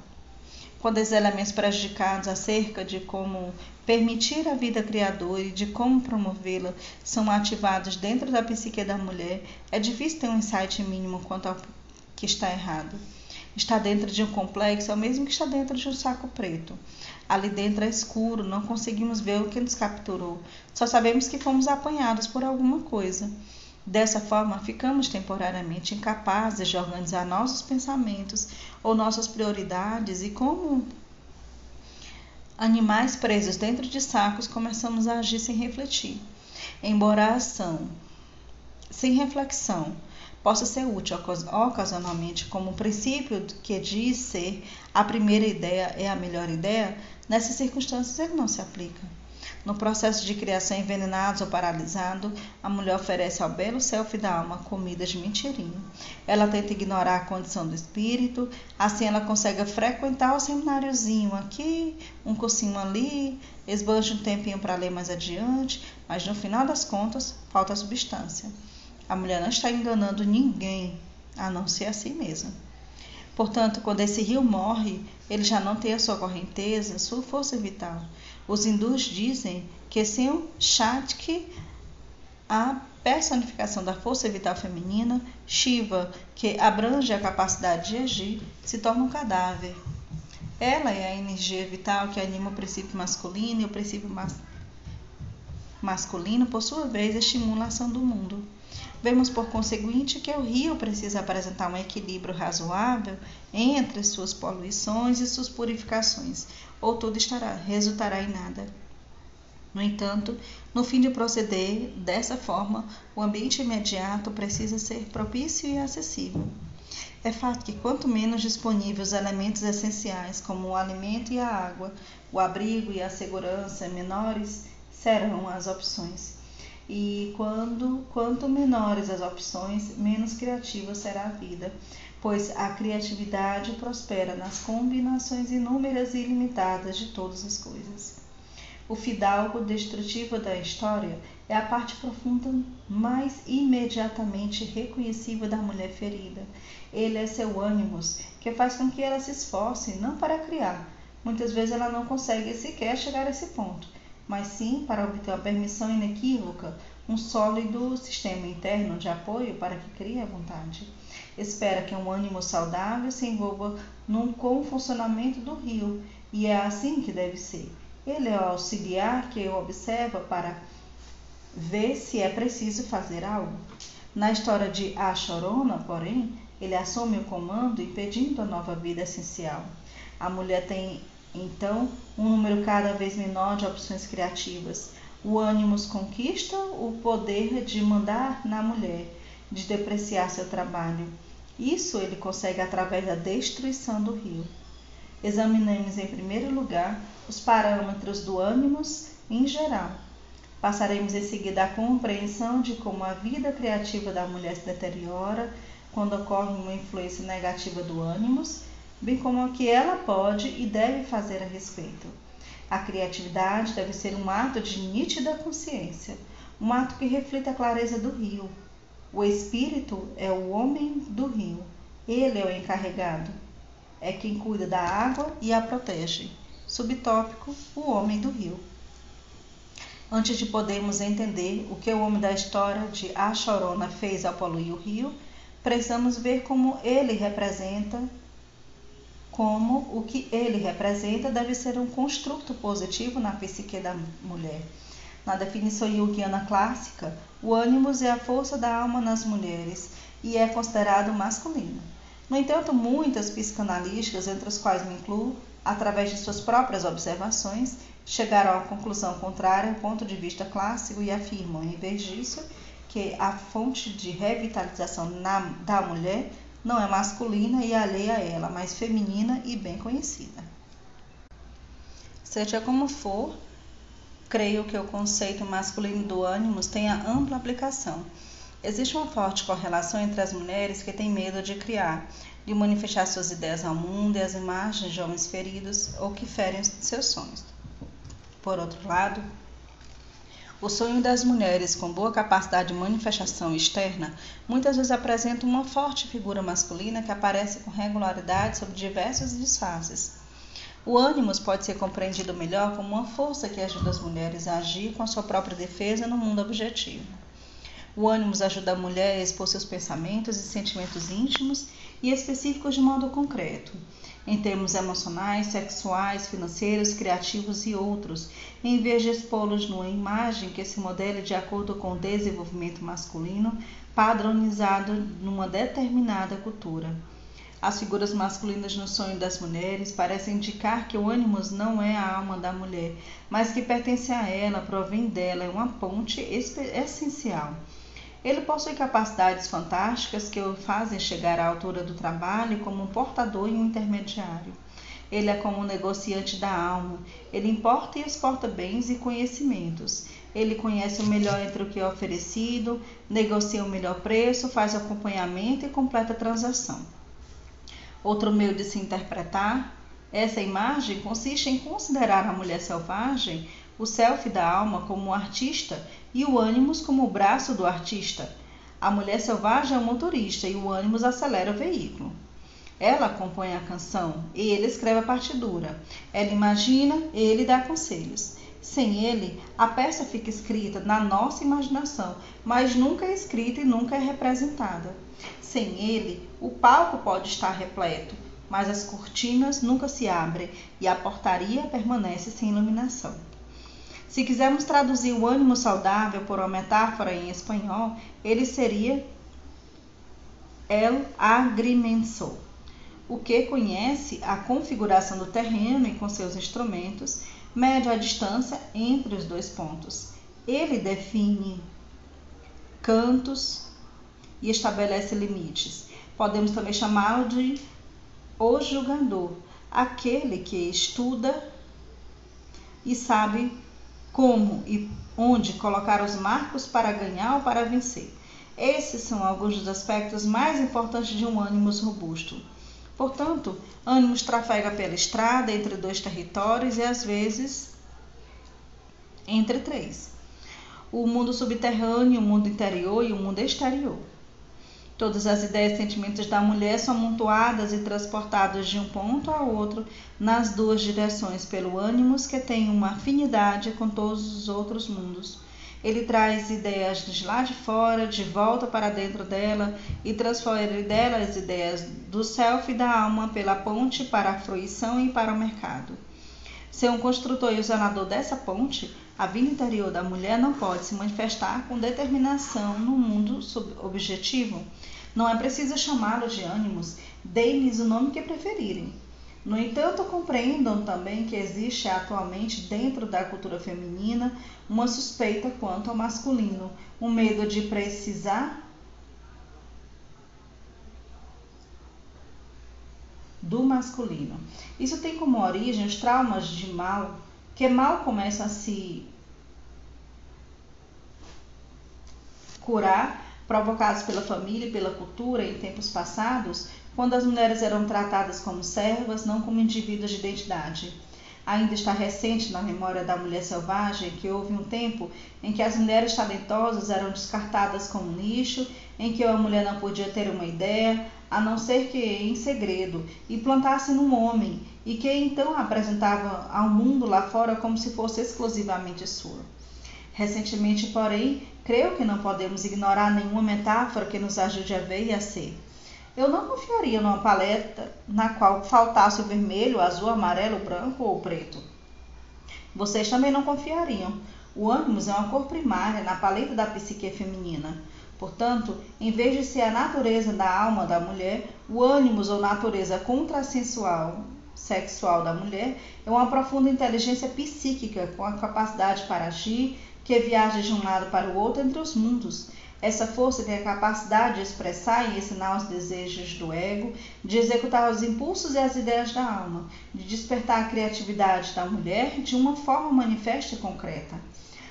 Quando os elementos prejudicados acerca de como permitir a vida criadora e de como promovê-la são ativados dentro da psique da mulher, é difícil ter um insight mínimo quanto ao que está errado. Está dentro de um complexo é o mesmo que está dentro de um saco preto. Ali dentro é escuro, não conseguimos ver o que nos capturou. Só sabemos que fomos apanhados por alguma coisa. Dessa forma, ficamos temporariamente incapazes de organizar nossos pensamentos ou nossas prioridades e como animais presos dentro de sacos, começamos a agir sem refletir. Embora a ação sem reflexão possa ser útil ocasionalmente como princípio que diz ser a primeira ideia é a melhor ideia, nessas circunstâncias ele não se aplica. No processo de criação envenenados ou paralisado, a mulher oferece ao belo self da alma comida de mentirinha. Ela tenta ignorar a condição do espírito, assim ela consegue frequentar o semináriozinho aqui, um cursinho ali, esbanja um tempinho para ler mais adiante, mas no final das contas, falta substância. A mulher não está enganando ninguém, a não ser a si mesma. Portanto, quando esse rio morre, ele já não tem a sua correnteza, sua força vital. Os hindus dizem que sem o Shakti, a personificação da força vital feminina, Shiva, que abrange a capacidade de agir, se torna um cadáver. Ela é a energia vital que anima o princípio masculino e o princípio mas masculino, por sua vez, estimula a ação do mundo. Vemos, por conseguinte, que o rio precisa apresentar um equilíbrio razoável entre suas poluições e suas purificações, ou tudo estará, resultará em nada. No entanto, no fim de proceder dessa forma, o ambiente imediato precisa ser propício e acessível. É fato que quanto menos disponíveis os elementos essenciais, como o alimento e a água, o abrigo e a segurança, menores serão as opções. E quando, quanto menores as opções, menos criativa será a vida, pois a criatividade prospera nas combinações inúmeras e ilimitadas de todas as coisas. O fidalgo destrutivo da história é a parte profunda mais imediatamente reconhecível da mulher ferida. Ele é seu ânimo, que faz com que ela se esforce não para criar. Muitas vezes ela não consegue sequer chegar a esse ponto mas sim para obter a permissão inequívoca, um sólido sistema interno de apoio para que crie a vontade. Espera que um ânimo saudável se envolva num, com o funcionamento do rio, e é assim que deve ser. Ele é o auxiliar que observa para vê se é preciso fazer algo. Na história de A Chorona, porém, ele assume o comando impedindo a nova vida essencial. A mulher tem então um número cada vez menor de opções criativas. O ânimos conquista o poder de mandar na mulher, de depreciar seu trabalho. Isso ele consegue através da destruição do rio. Examinemos em primeiro lugar os parâmetros do ânimos em geral. Passaremos em seguida à compreensão de como a vida criativa da mulher se deteriora quando ocorre uma influência negativa do ânimos, bem como o que ela pode e deve fazer a respeito. A criatividade deve ser um ato de nítida consciência, um ato que reflita a clareza do rio. O espírito é o homem do rio. Ele é o encarregado. É quem cuida da água e a protege. Subtópico: O homem do rio. Antes de podermos entender o que o homem da história de A Chorona fez ao poluir o rio, precisamos ver como ele representa como o que ele representa deve ser um construto positivo na psique da mulher. Na definição junguiana clássica, o ânimos é a força da alma nas mulheres e é considerado masculino. No entanto, muitas psicanalísticas, entre as quais me incluo, através de suas próprias observações, chegaram à conclusão contrária ao ponto de vista clássico e afirmam, em vez disso, que a fonte de revitalização na, da mulher não é masculina e alheia a ela, mas feminina e bem conhecida. Seja como for, creio que o conceito masculino do ânimos tenha ampla aplicação. Existe uma forte correlação entre as mulheres que têm medo de criar, de manifestar suas ideias ao mundo e as imagens de homens feridos ou que ferem seus sonhos. Por outro lado, o sonho das mulheres com boa capacidade de manifestação externa muitas vezes apresenta uma forte figura masculina que aparece com regularidade sob diversos disfarces. O ânimos pode ser compreendido melhor como uma força que ajuda as mulheres a agir com a sua própria defesa no mundo objetivo. O ânimos ajuda a mulher a expor seus pensamentos e sentimentos íntimos e específicos de modo concreto, em termos emocionais, sexuais, financeiros, criativos e outros, em vez de expô-los numa imagem que se modele de acordo com o desenvolvimento masculino padronizado numa determinada cultura. As figuras masculinas no sonho das mulheres parecem indicar que o ânimos não é a alma da mulher, mas que pertence a ela, provém dela, é uma ponte essencial. Ele possui capacidades fantásticas que o fazem chegar à altura do trabalho como um portador e um intermediário. Ele é como um negociante da alma. Ele importa e exporta bens e conhecimentos. Ele conhece o melhor entre o que é oferecido, negocia o melhor preço, faz acompanhamento e completa a transação. Outro meio de se interpretar essa imagem consiste em considerar a mulher selvagem o self da alma como artista e o ânimos como o braço do artista. A mulher selvagem é o motorista e o ânimos acelera o veículo. Ela compõe a canção e ele escreve a partidura. Ela imagina e ele dá conselhos. Sem ele, a peça fica escrita na nossa imaginação, mas nunca é escrita e nunca é representada. Sem ele, o palco pode estar repleto, mas as cortinas nunca se abrem e a portaria permanece sem iluminação. Se quisermos traduzir o ânimo saudável por uma metáfora em espanhol, ele seria el agrimensor, o que conhece a configuração do terreno e com seus instrumentos, mede a distância entre os dois pontos. Ele define cantos e estabelece limites. Podemos também chamá-lo de o julgador, aquele que estuda e sabe como e onde colocar os marcos para ganhar ou para vencer. Esses são alguns dos aspectos mais importantes de um ânimos robusto. Portanto, ânimos trafega pela estrada entre dois territórios e às vezes entre três: o mundo subterrâneo, o mundo interior e o mundo exterior. Todas as ideias e sentimentos da mulher são amontoadas e transportadas de um ponto a outro nas duas direções pelo ânimos que tem uma afinidade com todos os outros mundos. Ele traz ideias de lá de fora, de volta para dentro dela e transfere dela as ideias do self e da alma pela ponte para a fruição e para o mercado. Ser um construtor e usador dessa ponte, A vida interior da mulher não pode se manifestar com determinação no mundo objetivo. Não é preciso chamá-lo de ânimos, deem-lhes o nome que preferirem. No entanto, compreendam também que existe atualmente dentro da cultura feminina uma suspeita quanto ao masculino, um medo de precisar do masculino. Isso tem como origem os traumas de mal, que mal começam a se curar, provocados pela família e pela cultura em tempos passados, quando as mulheres eram tratadas como servas, não como indivíduos de identidade. Ainda está recente na memória da mulher selvagem que houve um tempo em que as mulheres talentosas eram descartadas como lixo, em que a mulher não podia ter uma ideia, a não ser que em segredo, e plantasse num homem, e que então a apresentava ao mundo lá fora como se fosse exclusivamente sua. Recentemente, porém, creio que não podemos ignorar nenhuma metáfora que nos ajude a ver e a ser. Eu não confiaria numa paleta na qual faltasse o vermelho, azul, amarelo, branco ou preto. Vocês também não confiariam. O ânimos é uma cor primária na paleta da psique feminina. Portanto, em vez de ser a natureza da alma da mulher, o ânimos ou natureza contrassensual sexual da mulher é uma profunda inteligência psíquica com a capacidade para agir, que viaja de um lado para o outro entre os mundos essa força tem a capacidade de expressar e ensinar os desejos do ego, de executar os impulsos e as ideias da alma, de despertar a criatividade da mulher de uma forma manifesta e concreta.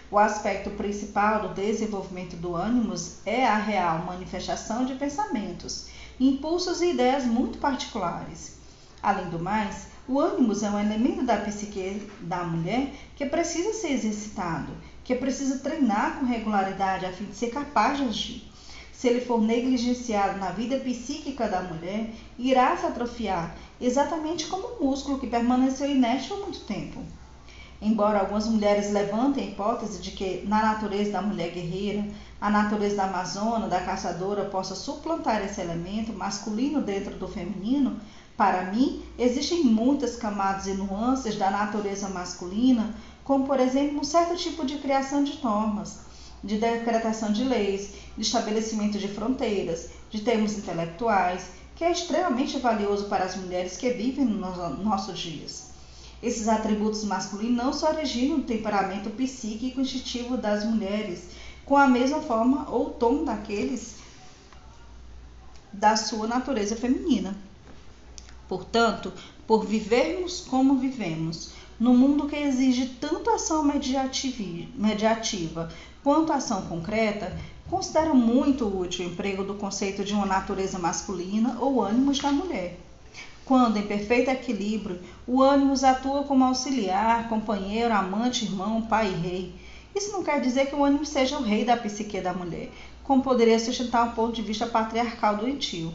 O aspecto principal do desenvolvimento do ânimos é a real manifestação de pensamentos, impulsos e ideias muito particulares. Além do mais, o ânimos é um elemento da psique da mulher que precisa ser exercitado que precisa treinar com regularidade a fim de ser capaz de agir. Se ele for negligenciado na vida psíquica da mulher, irá se atrofiar, exatamente como o músculo que permaneceu inerte por muito tempo. Embora algumas mulheres levantem a hipótese de que na natureza da mulher guerreira, a natureza da amazona, da caçadora possa suplantar esse elemento masculino dentro do feminino, para mim existem muitas camadas e nuances da natureza masculina como por exemplo um certo tipo de criação de normas, de decretação de leis, de estabelecimento de fronteiras, de termos intelectuais, que é extremamente valioso para as mulheres que vivem nos nossos dias. Esses atributos masculinos não se originam no temperamento psíquico instintivo das mulheres, com a mesma forma ou tom daqueles da sua natureza feminina. Portanto, por vivermos como vivemos, no mundo que exige tanto ação mediativa quanto ação concreta, considero muito útil o emprego do conceito de uma natureza masculina ou ânimos da mulher. Quando, em perfeito equilíbrio, o ânimos atua como auxiliar, companheiro, amante, irmão, pai e rei. Isso não quer dizer que o ânimo seja o rei da psique da mulher, como poderia sustentar um ponto de vista patriarcal doentio.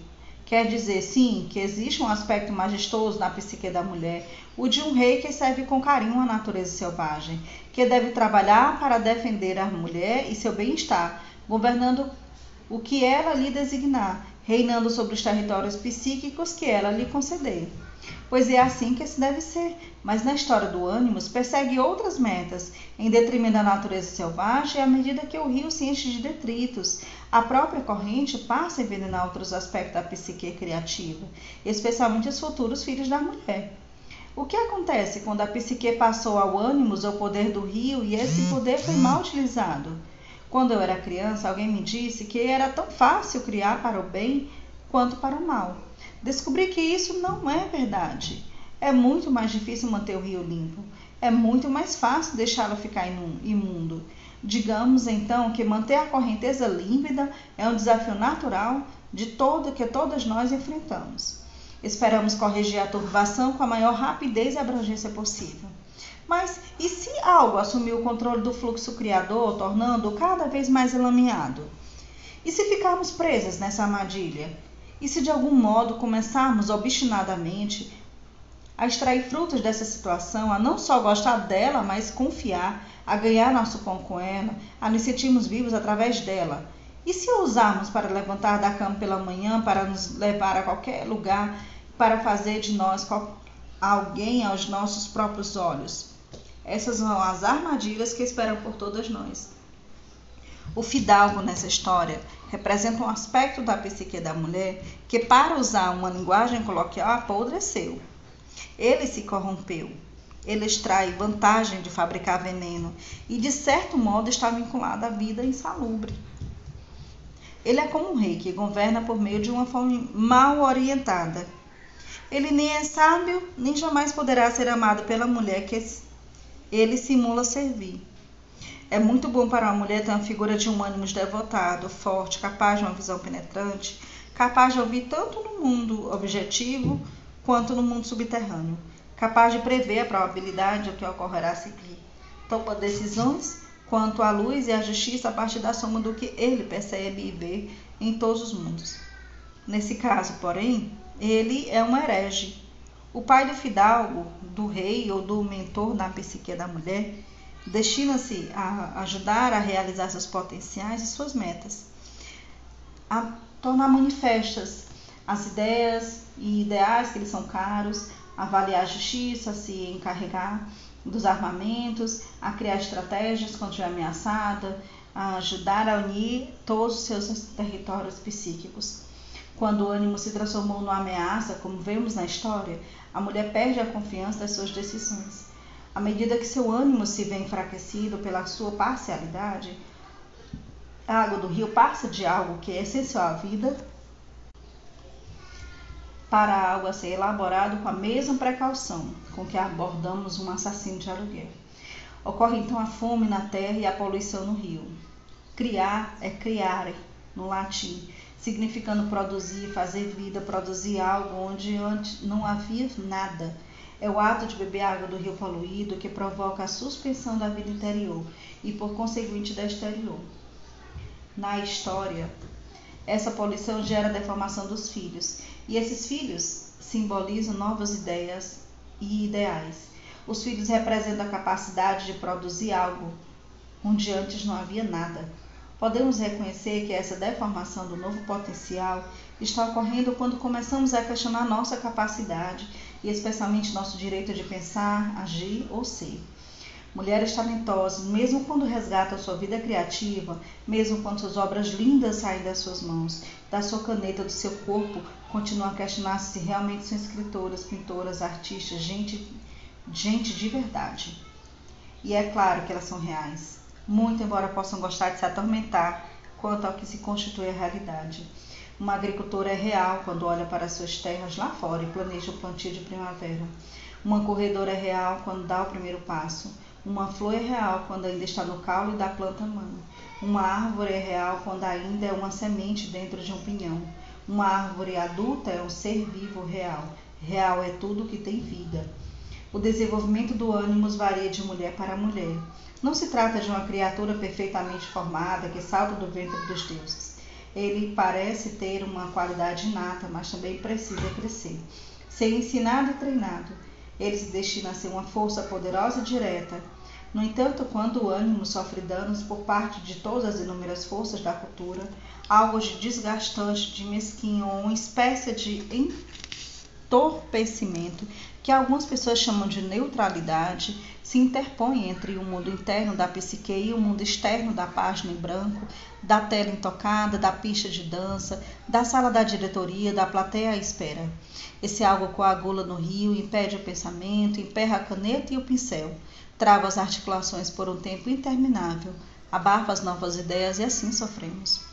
Quer dizer, sim, que existe um aspecto majestoso na psique da mulher, o de um rei que serve com carinho a natureza selvagem, que deve trabalhar para defender a mulher e seu bem-estar, governando o que ela lhe designar, reinando sobre os territórios psíquicos que ela lhe conceder. Pois é assim que se deve ser, mas na história do ânimos persegue outras metas, em detrimento da natureza selvagem, à medida que o rio se enche de detritos, a própria corrente passa a envenenar outros aspectos da psique criativa, especialmente os futuros filhos da mulher. O que acontece quando a psique passou ao ânimos ao poder do rio e esse poder foi mal utilizado? Quando eu era criança, alguém me disse que era tão fácil criar para o bem quanto para o mal. Descobri que isso não é verdade. É muito mais difícil manter o rio limpo. É muito mais fácil deixá-lo ficar imundo. Digamos então que manter a correnteza límpida é um desafio natural de todo que todas nós enfrentamos. Esperamos corrigir a turbação com a maior rapidez e abrangência possível. Mas e se algo assumir o controle do fluxo criador, tornando-o cada vez mais elameado? E se ficarmos presas nessa armadilha? E se de algum modo começarmos obstinadamente a extrair frutos dessa situação, a não só gostar dela, mas confiar, a ganhar nosso pão com ela, a nos sentirmos vivos através dela. E se a usarmos para levantar da cama pela manhã, para nos levar a qualquer lugar, para fazer de nós alguém aos nossos próprios olhos? Essas são as armadilhas que esperam por todas nós. O fidalgo nessa história representa um aspecto da psique da mulher que, para usar uma linguagem coloquial, apodreceu. Ele se corrompeu. Ele extrai vantagem de fabricar veneno e, de certo modo, está vinculado à vida insalubre. Ele é como um rei que governa por meio de uma fome mal orientada. Ele nem é sábio, nem jamais poderá ser amado pela mulher que ele simula servir. É muito bom para uma mulher ter uma figura de um ânimo devotado, forte, capaz de uma visão penetrante, capaz de ouvir tanto no mundo objetivo quanto no mundo subterrâneo, capaz de prever a probabilidade do que ocorrerá a seguir. Toma decisões quanto à luz e à justiça a partir da soma do que ele percebe e vê em todos os mundos. Nesse caso, porém, ele é um herege. O pai do fidalgo, do rei ou do mentor da psique da mulher destina-se a ajudar a realizar seus potenciais e suas metas, a tornar manifestas as ideias e ideais que lhes são caros, avaliar a justiça, se encarregar dos armamentos, a criar estratégias quando estiver ameaçada, a ajudar a unir todos os seus territórios psíquicos. Quando o ânimo se transformou numa ameaça, como vemos na história, a mulher perde a confiança das suas decisões. À medida que seu ânimo se vê enfraquecido pela sua parcialidade, a água do rio passa de algo que é essencial à vida para algo a ser elaborado com a mesma precaução com que abordamos um assassino de aluguel. Ocorre então a fome na terra e a poluição no rio. Criar é criare, no latim, significando produzir, fazer vida, produzir algo onde antes não havia nada é o ato de beber água do rio poluído que provoca a suspensão da vida interior e, por conseguinte, da exterior. Na história, essa poluição gera a deformação dos filhos, e esses filhos simbolizam novas ideias e ideais. Os filhos representam a capacidade de produzir algo onde antes não havia nada. Podemos reconhecer que essa deformação do novo potencial está ocorrendo quando começamos a questionar nossa capacidade e especialmente nosso direito de pensar, agir ou ser. Mulheres talentosas, mesmo quando resgatam sua vida criativa, mesmo quando suas obras lindas saem das suas mãos, da sua caneta, do seu corpo, continuam a questionar-se se realmente são escritoras, pintoras, artistas, gente, gente de verdade. E é claro que elas são reais, muito embora possam gostar de se atormentar quanto ao que se constitui a realidade. Uma agricultora é real quando olha para suas terras lá fora e planeja o plantio de primavera. Uma corredora é real quando dá o primeiro passo. Uma flor é real quando ainda está no caule da planta mãe. Uma árvore é real quando ainda é uma semente dentro de um pinhão. Uma árvore adulta é um ser vivo real. Real é tudo que tem vida. O desenvolvimento do ânimos varia de mulher para mulher. Não se trata de uma criatura perfeitamente formada que salta do ventre dos deuses ele parece ter uma qualidade inata, mas também precisa crescer. Ser ensinado e treinado, ele se destina a ser uma força poderosa e direta. No entanto, quando o ânimo sofre danos por parte de todas as inúmeras forças da cultura, algo de desgastante, de mesquinho, uma espécie de entorpecimento que algumas pessoas chamam de neutralidade, se interpõe entre o mundo interno da psique e o mundo externo da página em branco, da tela intocada, da pista de dança, da sala da diretoria, da plateia à espera. Esse algo coagula no rio, impede o pensamento, emperra a caneta e o pincel, trava as articulações por um tempo interminável, abafa as novas ideias e assim sofremos.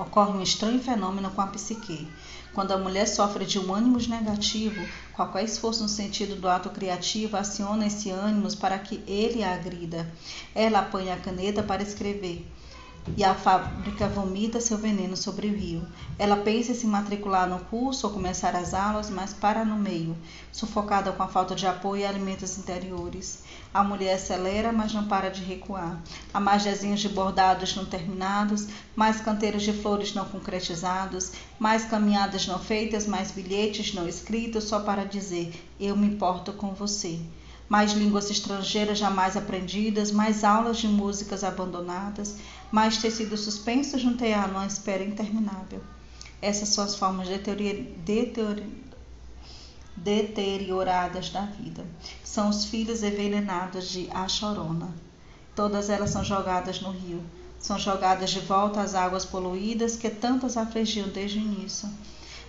Ocorre um estranho fenômeno com a psique. Quando a mulher sofre de um ânimo negativo, qualquer esforço no sentido do ato criativo aciona esse ânimo para que ele a agrida. Ela apanha a caneta para escrever e a fábrica vomita seu veneno sobre o rio. Ela pensa em se matricular no curso ou começar as aulas, mas para no meio, sufocada com a falta de apoio e alimentos interiores. A mulher acelera, mas não para de recuar. Há mais desenhos de bordados não terminados, mais canteiros de flores não concretizados, mais caminhadas não feitas, mais bilhetes não escritos só para dizer: Eu me importo com você mais línguas estrangeiras jamais aprendidas, mais aulas de músicas abandonadas, mais tecidos suspensos num tear numa espera interminável. Essas são as formas de, teoria, de, teoria, deterioradas da vida. São os filhos envenenados de Achorona. Todas elas são jogadas no rio. São jogadas de volta às águas poluídas que tantas afligiam desde o início.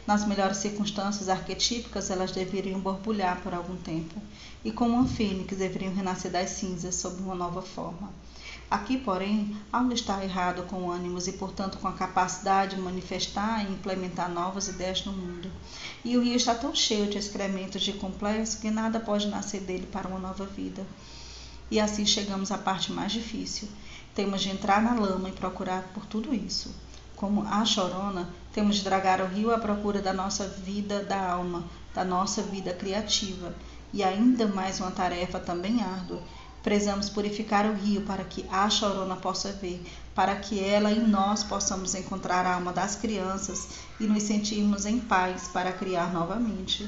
Nas melhores circunstâncias arquetípicas, elas deveriam borbulhar por algum tempo, e como uma fênix deveriam renascer das cinzas sob uma nova forma. Aqui, porém, algo está errado com ânimos e, portanto, com a capacidade de manifestar e implementar novas ideias no mundo. E o rio está tão cheio de excrementos de complexo que nada pode nascer dele para uma nova vida. E assim chegamos à parte mais difícil. Temos de entrar na lama e procurar por tudo isso. Como a chorona, temos de dragar o rio à procura da nossa vida da alma, da nossa vida criativa. E ainda mais uma tarefa também árdua Precisamos purificar o rio para que a chorona possa ver, para que ela e nós possamos encontrar a alma das crianças e nos sentirmos em paz para criar novamente.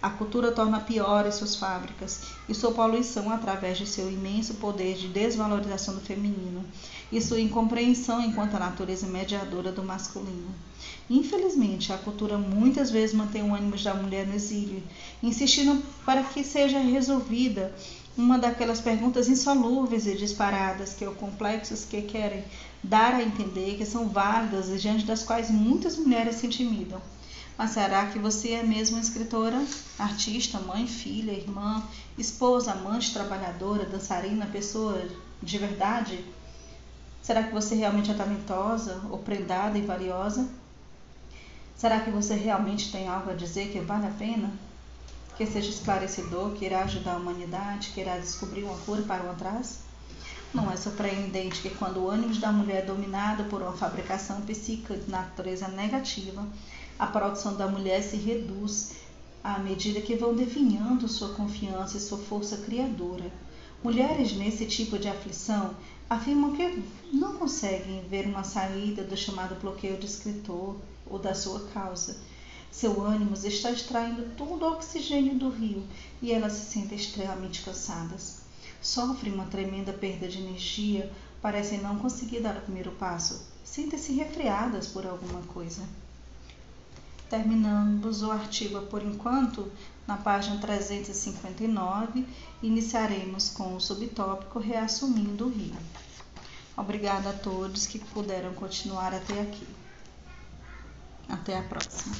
A cultura torna piores suas fábricas e sua poluição através de seu imenso poder de desvalorização do feminino e sua incompreensão enquanto a natureza mediadora do masculino. Infelizmente, a cultura muitas vezes mantém o ânimo da mulher no exílio, insistindo para que seja resolvida uma daquelas perguntas insolúveis e disparadas que é o complexos que querem dar a entender que são válidas e diante das quais muitas mulheres se intimidam. Mas será que você é mesmo escritora, artista, mãe, filha, irmã, esposa, amante, trabalhadora, dançarina, pessoa de verdade? Será que você realmente é talentosa, ou prendada e valiosa? Será que você realmente tem algo a dizer que vale a pena? que seja esclarecedor, que irá ajudar a humanidade, que irá descobrir uma cura para o atraso? Não é surpreendente que quando o ânimo da mulher é dominado por uma fabricação psíquica de natureza negativa, a produção da mulher se reduz à medida que vão definhando sua confiança e sua força criadora. Mulheres nesse tipo de aflição afirmam que não conseguem ver uma saída do chamado bloqueio de escritor ou da sua causa seu ânimo está extraindo todo o oxigênio do rio e elas se sentem extremamente cansadas. Sofrem uma tremenda perda de energia, parecem não conseguir dar o primeiro passo, sentem-se refreadas por alguma coisa. Terminamos o artigo por enquanto na página 359, iniciaremos com o subtópico Reassumindo o Rio. Obrigada a todos que puderam continuar até aqui. Até a próxima.